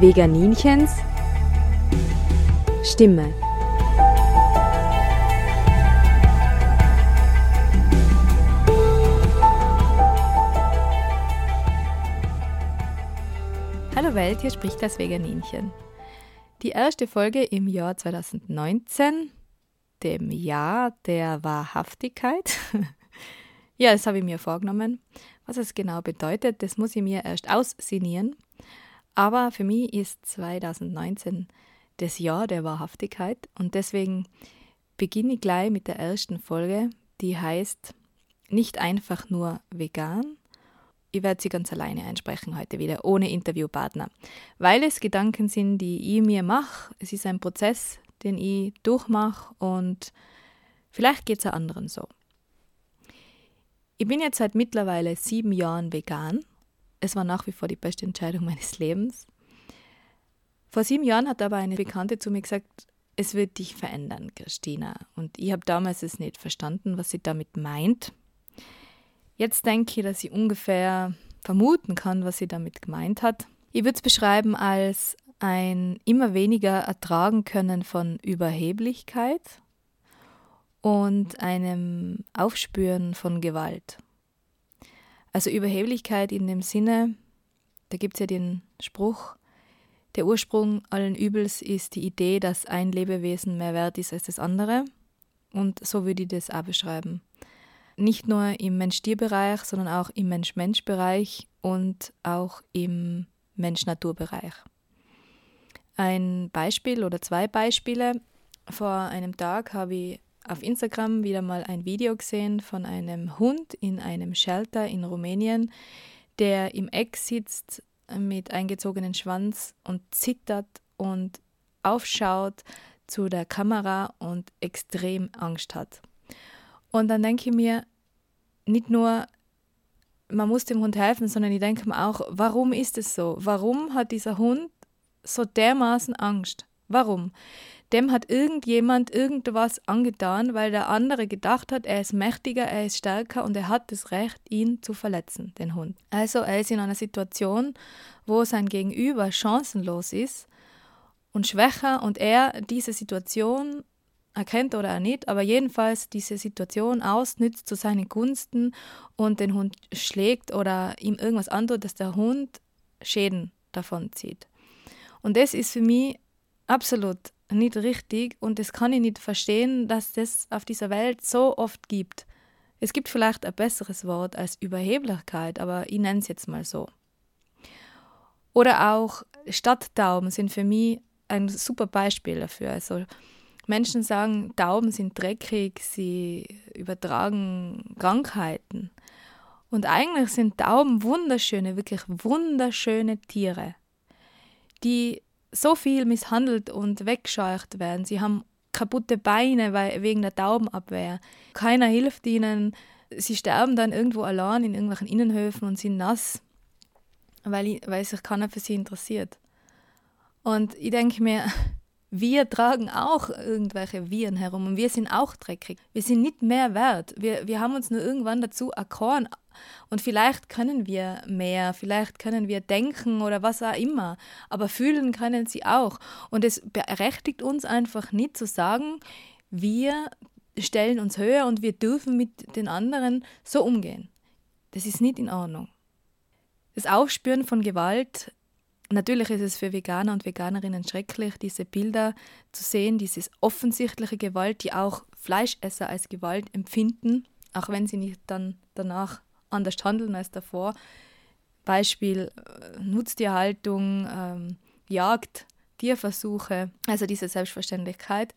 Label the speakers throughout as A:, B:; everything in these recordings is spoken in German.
A: Veganinchens Stimme.
B: Hallo Welt, hier spricht das Veganinchen. Die erste Folge im Jahr 2019, dem Jahr der Wahrhaftigkeit. ja, das habe ich mir vorgenommen. Was es genau bedeutet, das muss ich mir erst aussinieren. Aber für mich ist 2019 das Jahr der Wahrhaftigkeit und deswegen beginne ich gleich mit der ersten Folge, die heißt nicht einfach nur vegan. Ich werde sie ganz alleine einsprechen heute wieder, ohne Interviewpartner, weil es Gedanken sind, die ich mir mache. Es ist ein Prozess, den ich durchmache und vielleicht geht es anderen so. Ich bin jetzt seit mittlerweile sieben Jahren vegan. Es war nach wie vor die beste Entscheidung meines Lebens. Vor sieben Jahren hat aber eine Bekannte zu mir gesagt, es wird dich verändern, Christina. Und ich habe damals es nicht verstanden, was sie damit meint. Jetzt denke ich, dass ich ungefähr vermuten kann, was sie damit gemeint hat. Ich würde es beschreiben als ein immer weniger ertragen können von Überheblichkeit und einem Aufspüren von Gewalt. Also Überheblichkeit in dem Sinne, da gibt es ja den Spruch, der Ursprung allen Übels ist die Idee, dass ein Lebewesen mehr wert ist als das andere. Und so würde ich das auch beschreiben. Nicht nur im Mensch-Tier-Bereich, sondern auch im Mensch-Mensch-Bereich und auch im Mensch-Natur-Bereich. Ein Beispiel oder zwei Beispiele. Vor einem Tag habe ich auf Instagram wieder mal ein Video gesehen von einem Hund in einem Shelter in Rumänien, der im Eck sitzt mit eingezogenen Schwanz und zittert und aufschaut zu der Kamera und extrem Angst hat. Und dann denke ich mir, nicht nur, man muss dem Hund helfen, sondern ich denke mir auch, warum ist es so? Warum hat dieser Hund so dermaßen Angst? Warum? Dem hat irgendjemand irgendwas angetan, weil der andere gedacht hat, er ist mächtiger, er ist stärker und er hat das Recht, ihn zu verletzen, den Hund. Also er ist in einer Situation, wo sein Gegenüber chancenlos ist und schwächer und er diese Situation erkennt oder er nicht, aber jedenfalls diese Situation ausnützt zu seinen Gunsten und den Hund schlägt oder ihm irgendwas antut, dass der Hund Schäden davon zieht. Und das ist für mich absolut nicht richtig und das kann ich nicht verstehen, dass das auf dieser Welt so oft gibt. Es gibt vielleicht ein besseres Wort als Überheblichkeit, aber ich nenne es jetzt mal so. Oder auch Stadttauben sind für mich ein super Beispiel dafür. Also Menschen sagen, Tauben sind dreckig, sie übertragen Krankheiten. Und eigentlich sind Tauben wunderschöne, wirklich wunderschöne Tiere, die so viel misshandelt und weggescheucht werden. Sie haben kaputte Beine wegen der Taubenabwehr. Keiner hilft ihnen. Sie sterben dann irgendwo allein in irgendwelchen Innenhöfen und sind nass, weil, weil sich keiner für sie interessiert. Und ich denke mir, wir tragen auch irgendwelche Viren herum und wir sind auch dreckig. Wir sind nicht mehr wert. Wir, wir haben uns nur irgendwann dazu erkoren, und vielleicht können wir mehr, vielleicht können wir denken oder was auch immer, aber fühlen können sie auch. Und es berechtigt uns einfach nicht zu sagen, wir stellen uns höher und wir dürfen mit den anderen so umgehen. Das ist nicht in Ordnung. Das Aufspüren von Gewalt, natürlich ist es für Veganer und Veganerinnen schrecklich, diese Bilder zu sehen, diese offensichtliche Gewalt, die auch Fleischesser als Gewalt empfinden, auch wenn sie nicht dann danach anders handeln als davor. Beispiel äh, Nutztierhaltung, ähm, Jagd, Tierversuche, also diese Selbstverständlichkeit.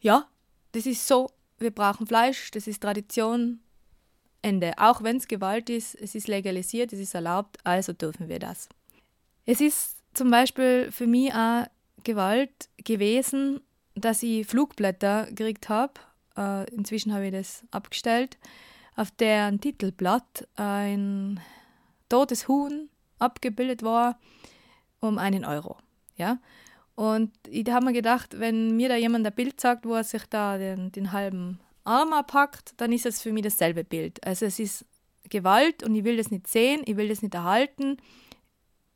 B: Ja, das ist so, wir brauchen Fleisch, das ist Tradition, Ende. Auch wenn es Gewalt ist, es ist legalisiert, es ist erlaubt, also dürfen wir das. Es ist zum Beispiel für mich auch Gewalt gewesen, dass ich Flugblätter gekriegt habe. Äh, inzwischen habe ich das abgestellt auf deren Titelblatt ein totes Huhn abgebildet war um einen Euro. Ja? Und ich habe mir gedacht, wenn mir da jemand ein Bild sagt, wo er sich da den, den halben Arm abpackt, dann ist es für mich dasselbe Bild. Also es ist Gewalt und ich will das nicht sehen, ich will das nicht erhalten.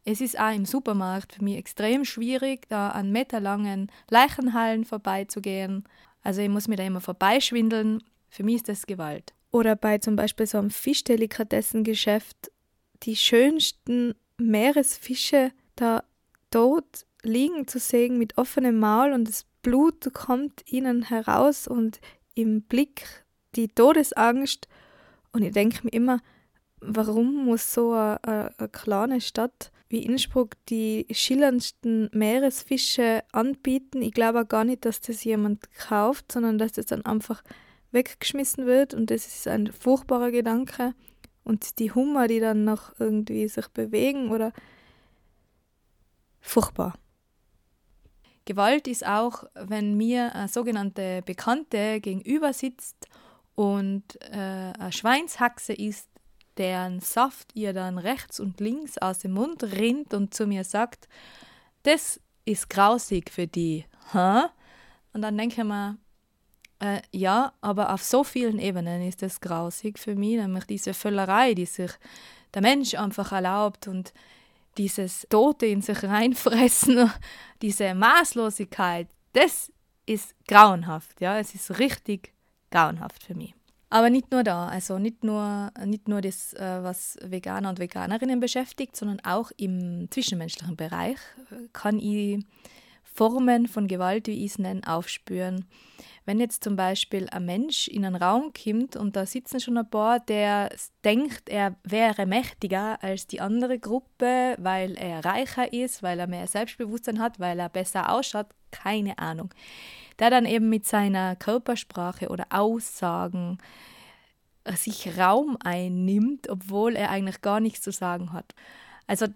B: Es ist auch im Supermarkt für mich extrem schwierig, da an meterlangen Leichenhallen vorbeizugehen. Also ich muss mir da immer vorbeischwindeln. Für mich ist das Gewalt.
A: Oder bei zum Beispiel so einem Fischdelikatessengeschäft die schönsten Meeresfische da tot liegen zu sehen mit offenem Maul und das Blut kommt ihnen heraus und im Blick die Todesangst. Und ich denke mir immer, warum muss so eine, eine, kleine Stadt wie Innsbruck die schillerndsten Meeresfische anbieten? Ich glaube auch gar nicht, dass das jemand kauft, sondern dass das dann einfach weggeschmissen wird und das ist ein furchtbarer Gedanke. Und die Hummer, die dann noch irgendwie sich bewegen oder furchtbar.
B: Gewalt ist auch, wenn mir eine sogenannte Bekannte gegenüber sitzt und äh, eine Schweinshaxe ist, deren Saft ihr dann rechts und links aus dem Mund rinnt und zu mir sagt, das ist grausig für die. Hä? Und dann denke ich mir, äh, ja, aber auf so vielen Ebenen ist das grausig für mich, nämlich diese Völlerei, die sich der Mensch einfach erlaubt und dieses Tote in sich reinfressen, diese Maßlosigkeit, das ist grauenhaft, ja, es ist richtig grauenhaft für mich. Aber nicht nur da, also nicht nur, nicht nur das, äh, was Veganer und Veganerinnen beschäftigt, sondern auch im zwischenmenschlichen Bereich kann ich Formen von Gewalt, wie ich es nenne, aufspüren. Wenn jetzt zum Beispiel ein Mensch in einen Raum kommt und da sitzen schon ein paar, der denkt, er wäre mächtiger als die andere Gruppe, weil er reicher ist, weil er mehr Selbstbewusstsein hat, weil er besser ausschaut, keine Ahnung. Der dann eben mit seiner Körpersprache oder Aussagen sich Raum einnimmt, obwohl er eigentlich gar nichts zu sagen hat. Also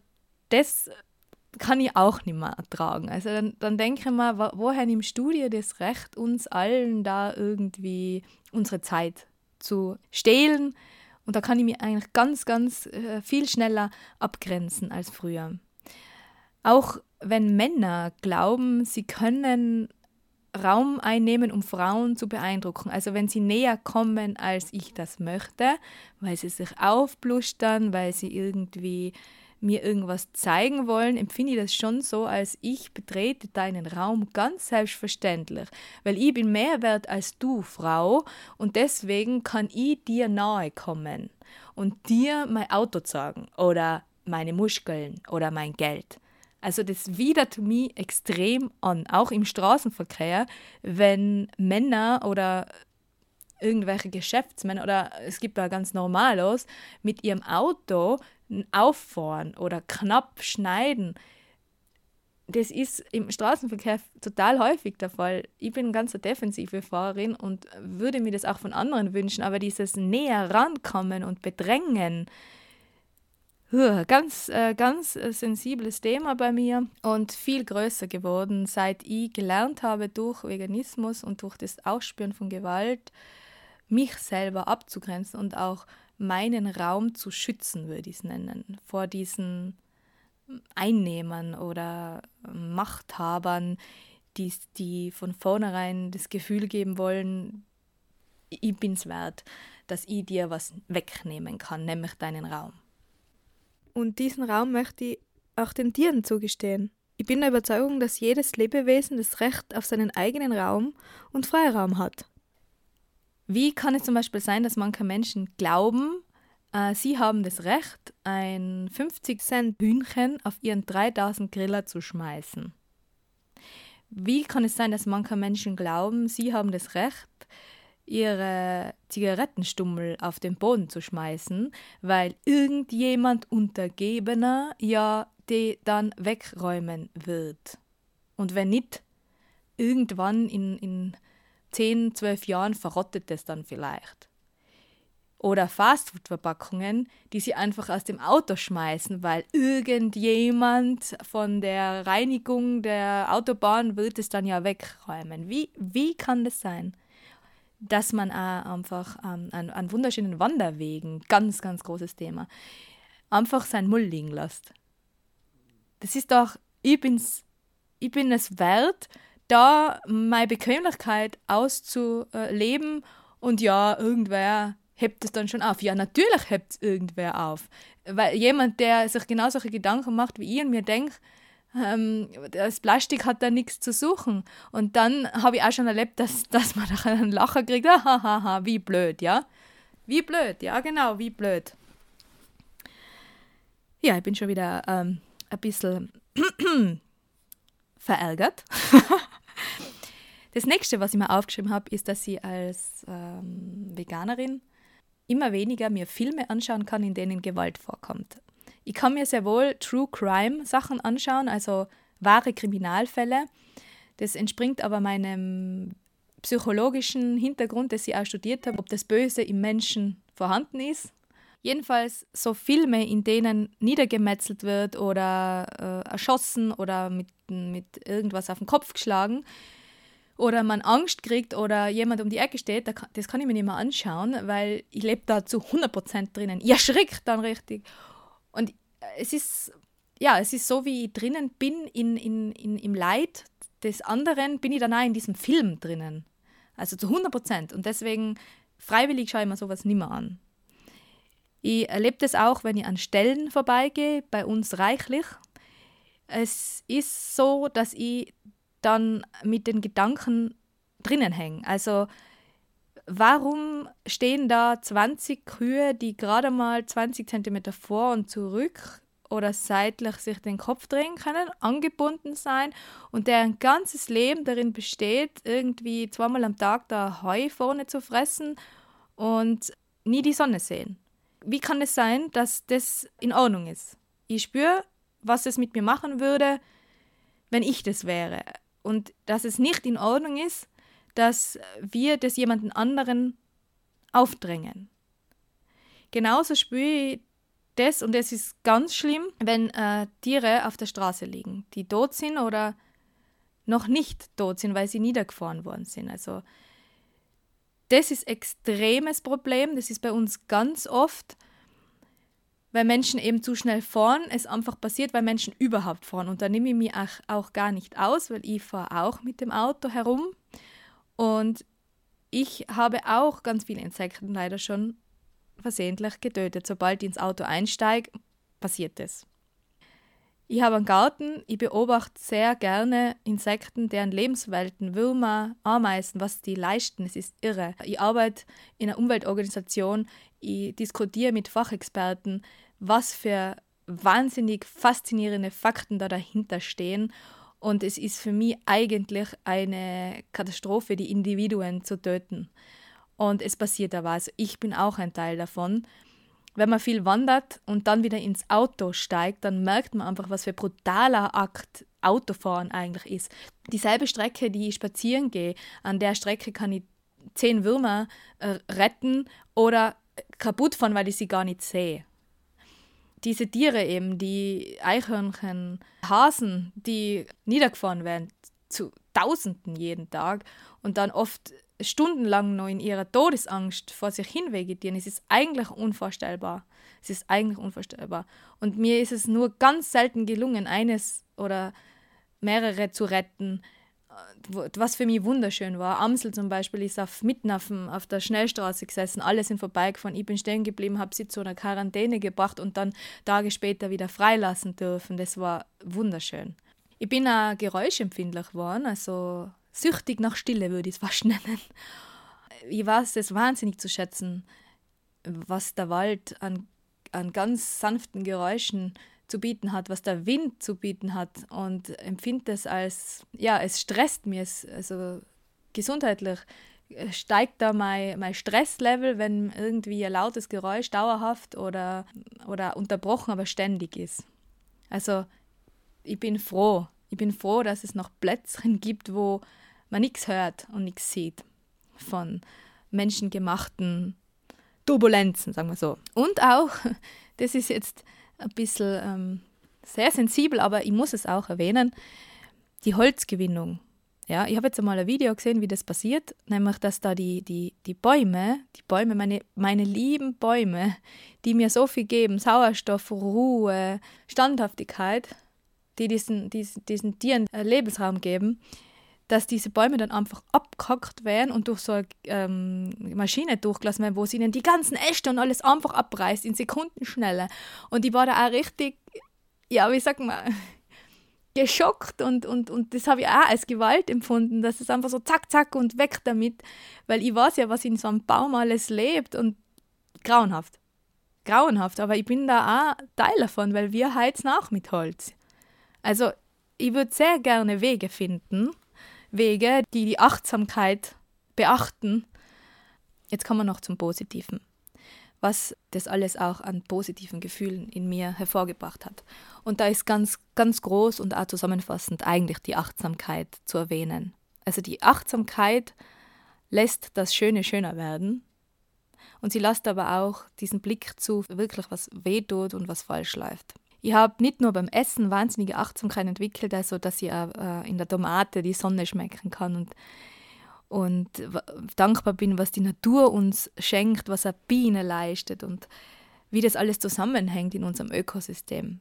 B: das kann ich auch nicht mehr ertragen. Also dann, dann denke ich mal, woher nimmst du dir das Recht, uns allen da irgendwie unsere Zeit zu stehlen? Und da kann ich mich eigentlich ganz, ganz äh, viel schneller abgrenzen als früher. Auch wenn Männer glauben, sie können Raum einnehmen, um Frauen zu beeindrucken. Also wenn sie näher kommen, als ich das möchte, weil sie sich aufblustern, weil sie irgendwie mir irgendwas zeigen wollen, empfinde ich das schon so, als ich betrete deinen Raum ganz selbstverständlich, weil ich bin mehr wert als du, Frau, und deswegen kann ich dir nahe kommen und dir mein Auto zeigen oder meine Muskeln oder mein Geld. Also das widert mich extrem an, auch im Straßenverkehr, wenn Männer oder irgendwelche Geschäftsmänner oder es gibt ja ganz Normalos mit ihrem Auto auffahren oder knapp schneiden. Das ist im Straßenverkehr total häufig der Fall. Ich bin eine ganz defensive Fahrerin und würde mir das auch von anderen wünschen, aber dieses näher rankommen und bedrängen, ganz, äh, ganz sensibles Thema bei mir und viel größer geworden, seit ich gelernt habe durch Veganismus und durch das Ausspüren von Gewalt, mich selber abzugrenzen und auch meinen Raum zu schützen, würde ich es nennen, vor diesen Einnehmern oder Machthabern, die, die von vornherein das Gefühl geben wollen, ich bin's wert, dass ich dir was wegnehmen kann, nämlich deinen Raum.
A: Und diesen Raum möchte ich auch den Tieren zugestehen. Ich bin der Überzeugung, dass jedes Lebewesen das Recht auf seinen eigenen Raum und Freiraum hat.
B: Wie kann es zum Beispiel sein, dass manche Menschen glauben, äh, sie haben das Recht, ein 50 Cent Hühnchen auf ihren 3000 Griller zu schmeißen? Wie kann es sein, dass manche Menschen glauben, sie haben das Recht, ihre Zigarettenstummel auf den Boden zu schmeißen, weil irgendjemand Untergebener ja die dann wegräumen wird? Und wenn nicht, irgendwann in, in 10, 12 Jahren verrottet es dann vielleicht. Oder Fastfood-Verpackungen, die sie einfach aus dem Auto schmeißen, weil irgendjemand von der Reinigung der Autobahn wird es dann ja wegräumen. Wie, wie kann das sein? Dass man einfach ähm, an, an wunderschönen Wanderwegen, ganz, ganz großes Thema, einfach sein Müll liegen lässt. Das ist doch, ich bin's, ich bin es wert, da meine Bequemlichkeit auszuleben und ja, irgendwer hebt es dann schon auf. Ja, natürlich hebt es irgendwer auf. Weil jemand, der sich genau solche Gedanken macht wie ich und mir denkt, ähm, das Plastik hat da nichts zu suchen. Und dann habe ich auch schon erlebt, dass, dass man nachher einen Lacher kriegt. Hahaha, wie blöd, ja? Wie blöd, ja, genau, wie blöd. Ja, ich bin schon wieder ähm, ein bisschen verärgert. das nächste, was ich mir aufgeschrieben habe, ist, dass ich als ähm, Veganerin immer weniger mir Filme anschauen kann, in denen Gewalt vorkommt. Ich kann mir sehr wohl True Crime Sachen anschauen, also wahre Kriminalfälle. Das entspringt aber meinem psychologischen Hintergrund, das ich auch studiert habe, ob das Böse im Menschen vorhanden ist. Jedenfalls so Filme, in denen niedergemetzelt wird oder äh, erschossen oder mit, mit irgendwas auf den Kopf geschlagen oder man Angst kriegt oder jemand um die Ecke steht, das kann ich mir nicht mehr anschauen, weil ich lebe da zu 100% drinnen. Ich erschrickt dann richtig. Und es ist, ja, es ist so, wie ich drinnen bin in, in, in, im Leid des anderen, bin ich dann auch in diesem Film drinnen. Also zu 100 Prozent. Und deswegen, freiwillig schaue ich mir sowas nicht mehr an. Ich erlebe das auch, wenn ich an Stellen vorbeigehe, bei uns reichlich. Es ist so, dass ich dann mit den Gedanken drinnen hänge. Also warum stehen da 20 Kühe, die gerade mal 20 Zentimeter vor und zurück oder seitlich sich den Kopf drehen können, angebunden sein und deren ganzes Leben darin besteht, irgendwie zweimal am Tag da Heu vorne zu fressen und nie die Sonne sehen. Wie kann es sein, dass das in Ordnung ist? Ich spüre, was es mit mir machen würde, wenn ich das wäre. Und dass es nicht in Ordnung ist, dass wir das jemanden anderen aufdrängen. Genauso spüre ich das, und es ist ganz schlimm, wenn äh, Tiere auf der Straße liegen, die tot sind oder noch nicht tot sind, weil sie niedergefahren worden sind. Also das ist extremes Problem, das ist bei uns ganz oft, weil Menschen eben zu schnell fahren, es einfach passiert, weil Menschen überhaupt fahren. Und da nehme ich mich auch, auch gar nicht aus, weil ich fahre auch mit dem Auto herum und ich habe auch ganz viele Insekten leider schon versehentlich getötet. Sobald ich ins Auto einsteige, passiert das. Ich habe einen Garten, ich beobachte sehr gerne Insekten, deren Lebenswelten, Würmer, Ameisen, was die leisten. Es ist irre. Ich arbeite in einer Umweltorganisation, ich diskutiere mit Fachexperten, was für wahnsinnig faszinierende Fakten da dahinter stehen und es ist für mich eigentlich eine Katastrophe, die Individuen zu töten. Und es passiert aber. Also ich bin auch ein Teil davon. Wenn man viel wandert und dann wieder ins Auto steigt, dann merkt man einfach, was für ein brutaler Akt Autofahren eigentlich ist. Dieselbe Strecke, die ich spazieren gehe, an der Strecke kann ich zehn Würmer äh, retten oder kaputt fahren, weil ich sie gar nicht sehe diese Tiere eben, die Eichhörnchen, Hasen, die niedergefahren werden, zu Tausenden jeden Tag und dann oft stundenlang noch in ihrer Todesangst vor sich hin vegetieren, es ist eigentlich unvorstellbar. Es ist eigentlich unvorstellbar. Und mir ist es nur ganz selten gelungen, eines oder mehrere zu retten, was für mich wunderschön war. Amsel zum Beispiel ist auf, dem, auf der Schnellstraße gesessen, alle sind vorbeigefahren, ich bin stehen geblieben, habe sie zu einer Quarantäne gebracht und dann Tage später wieder freilassen dürfen. Das war wunderschön. Ich bin auch geräuschempfindlich geworden, also süchtig nach Stille würde ich es fast nennen. Ich weiß es wahnsinnig zu schätzen, was der Wald an, an ganz sanften Geräuschen zu bieten hat, was der Wind zu bieten hat und empfinde es als, ja, es stresst mir, es, also gesundheitlich äh, steigt da mein, mein Stresslevel, wenn irgendwie ein lautes Geräusch dauerhaft oder, oder unterbrochen, aber ständig ist. Also ich bin froh, ich bin froh, dass es noch Plätzchen gibt, wo man nichts hört und nichts sieht von menschengemachten Turbulenzen, sagen wir so. Und auch, das ist jetzt ein bisschen ähm, sehr sensibel, aber ich muss es auch erwähnen, die Holzgewinnung. Ja, ich habe jetzt einmal ein Video gesehen, wie das passiert, nämlich dass da die, die, die Bäume, die Bäume, meine, meine lieben Bäume, die mir so viel geben, Sauerstoff, Ruhe, Standhaftigkeit, die diesen, diesen, diesen Tieren Lebensraum geben, dass diese Bäume dann einfach abgehackt werden und durch so eine ähm, Maschine durchgelassen werden, wo sie ihnen die ganzen Äste und alles einfach abreißt in Sekundenschnelle. Und ich war da auch richtig, ja, wie sagt man, geschockt und, und, und das habe ich auch als Gewalt empfunden, dass es einfach so zack, zack und weg damit, weil ich weiß ja, was in so einem Baum alles lebt und grauenhaft. Grauenhaft, aber ich bin da auch Teil davon, weil wir heizen auch mit Holz. Also ich würde sehr gerne Wege finden, Wege, die die Achtsamkeit beachten. Jetzt kommen wir noch zum Positiven, was das alles auch an positiven Gefühlen in mir hervorgebracht hat. Und da ist ganz, ganz groß und auch zusammenfassend eigentlich die Achtsamkeit zu erwähnen. Also die Achtsamkeit lässt das Schöne schöner werden und sie lässt aber auch diesen Blick zu, wirklich was weh tut und was falsch läuft. Ich habe nicht nur beim Essen wahnsinnige Achtsamkeit entwickelt, also dass ich auch, äh, in der Tomate die Sonne schmecken kann und, und dankbar bin, was die Natur uns schenkt, was eine Biene leistet und wie das alles zusammenhängt in unserem Ökosystem.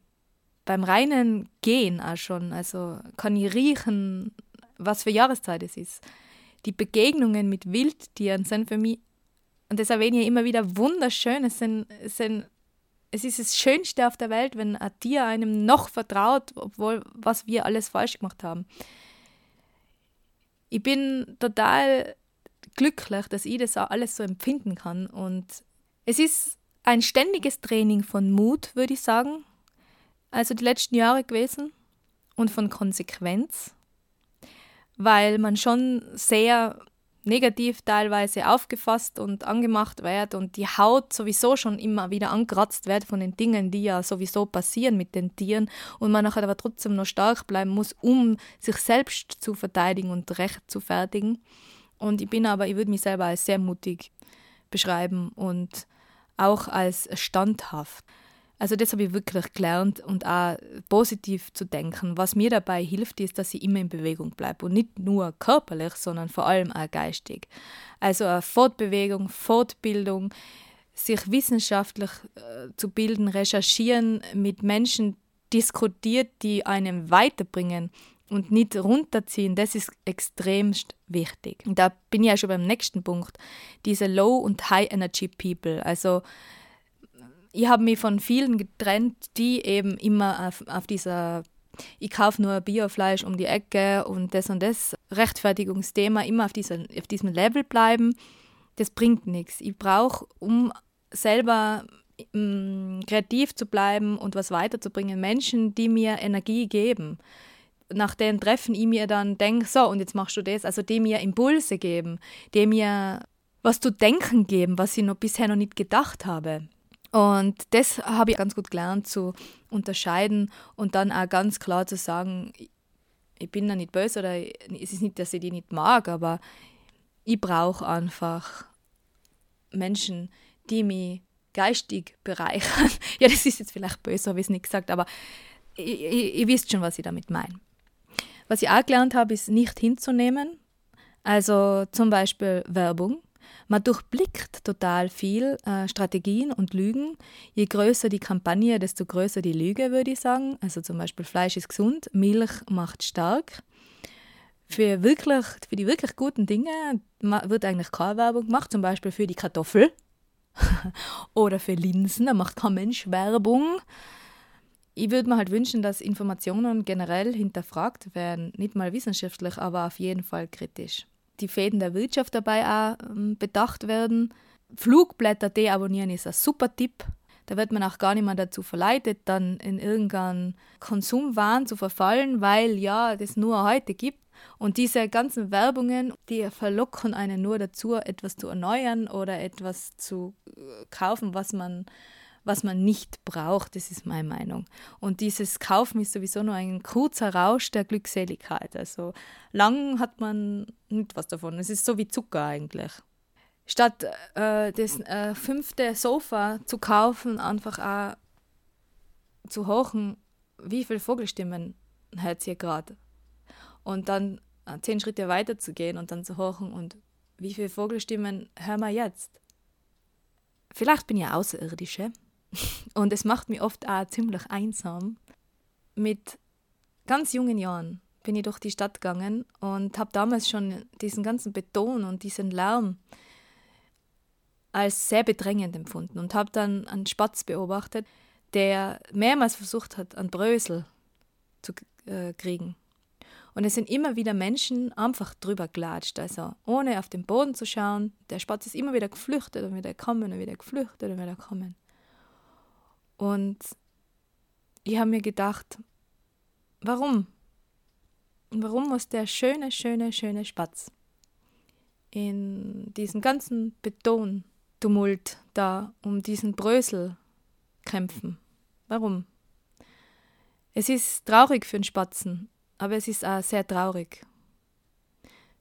B: Beim reinen Gehen auch schon, also kann ich riechen, was für Jahreszeit es ist. Die Begegnungen mit Wildtieren sind für mich, und das erwähne ich immer wieder, wunderschön. Es sind, es sind es ist das Schönste auf der Welt, wenn ein Tier einem noch vertraut, obwohl was wir alles falsch gemacht haben. Ich bin total glücklich, dass ich das auch alles so empfinden kann. Und es ist ein ständiges Training von Mut, würde ich sagen. Also die letzten Jahre gewesen. Und von Konsequenz. Weil man schon sehr negativ teilweise aufgefasst und angemacht wird und die Haut sowieso schon immer wieder angekratzt wird von den Dingen, die ja sowieso passieren mit den Tieren und man nachher aber trotzdem noch stark bleiben muss, um sich selbst zu verteidigen und recht zu fertigen. Und ich bin aber, ich würde mich selber als sehr mutig beschreiben und auch als standhaft. Also das habe ich wirklich gelernt und auch positiv zu denken. Was mir dabei hilft, ist, dass ich immer in Bewegung bleibe und nicht nur körperlich, sondern vor allem auch geistig. Also eine Fortbewegung, Fortbildung, sich wissenschaftlich äh, zu bilden, recherchieren, mit Menschen diskutiert, die einem weiterbringen und nicht runterziehen, das ist extremst wichtig. Und da bin ich ja schon beim nächsten Punkt, diese Low- und High-Energy-People, also ich habe mich von vielen getrennt, die eben immer auf, auf dieser ich kaufe nur Biofleisch um die Ecke und das und das Rechtfertigungsthema immer auf, dieser, auf diesem Level bleiben, das bringt nichts. Ich brauche, um selber um, kreativ zu bleiben und was weiterzubringen, Menschen, die mir Energie geben. Nach den Treffen ich mir dann denke, so, und jetzt machst du das, also die mir Impulse geben, die mir was zu denken geben, was ich noch bisher noch nicht gedacht habe. Und das habe ich ganz gut gelernt zu unterscheiden und dann auch ganz klar zu sagen, ich bin da nicht böse oder es ist nicht, dass ich die nicht mag, aber ich brauche einfach Menschen, die mich geistig bereichern. ja, das ist jetzt vielleicht böse, habe ich es nicht gesagt, aber ihr wisst schon, was ich damit meine. Was ich auch gelernt habe, ist nicht hinzunehmen. Also zum Beispiel Werbung. Man durchblickt total viel äh, Strategien und Lügen. Je größer die Kampagne, desto größer die Lüge, würde ich sagen. Also zum Beispiel Fleisch ist gesund, Milch macht stark. Für, wirklich, für die wirklich guten Dinge wird eigentlich keine Werbung gemacht, zum Beispiel für die Kartoffel oder für Linsen, da macht kein Mensch Werbung. Ich würde mir halt wünschen, dass Informationen generell hinterfragt werden, nicht mal wissenschaftlich, aber auf jeden Fall kritisch die Fäden der Wirtschaft dabei auch ähm, bedacht werden. Flugblätter deabonnieren ist ein super Tipp. Da wird man auch gar nicht mehr dazu verleitet, dann in irgendeinen Konsumwahn zu verfallen, weil ja, das nur heute gibt. Und diese ganzen Werbungen, die verlocken einen nur dazu, etwas zu erneuern oder etwas zu äh, kaufen, was man was man nicht braucht, das ist meine Meinung. Und dieses Kaufen ist sowieso nur ein kurzer Rausch der Glückseligkeit. Also lang hat man nicht was davon. Es ist so wie Zucker eigentlich. Statt äh, das äh, fünfte Sofa zu kaufen, einfach auch zu hochen, wie viele Vogelstimmen hört ihr gerade? Und dann äh, zehn Schritte weiter zu gehen und dann zu hochen und wie viele Vogelstimmen hören wir jetzt? Vielleicht bin ich Außerirdische. Und es macht mich oft auch ziemlich einsam. Mit ganz jungen Jahren bin ich durch die Stadt gegangen und habe damals schon diesen ganzen Beton und diesen Lärm als sehr bedrängend empfunden und habe dann einen Spatz beobachtet, der mehrmals versucht hat, einen Brösel zu äh, kriegen. Und es sind immer wieder Menschen einfach drüber gelatscht, also ohne auf den Boden zu schauen. Der Spatz ist immer wieder geflüchtet und wieder kommen und wieder geflüchtet und wieder kommen. Und ich habe mir gedacht, warum? Warum muss der schöne, schöne, schöne Spatz in diesem ganzen Betontumult da um diesen Brösel kämpfen? Warum? Es ist traurig für den Spatzen, aber es ist auch sehr traurig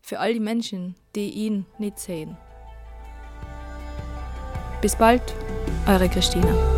B: für all die Menschen, die ihn nicht sehen. Bis bald, eure Christina.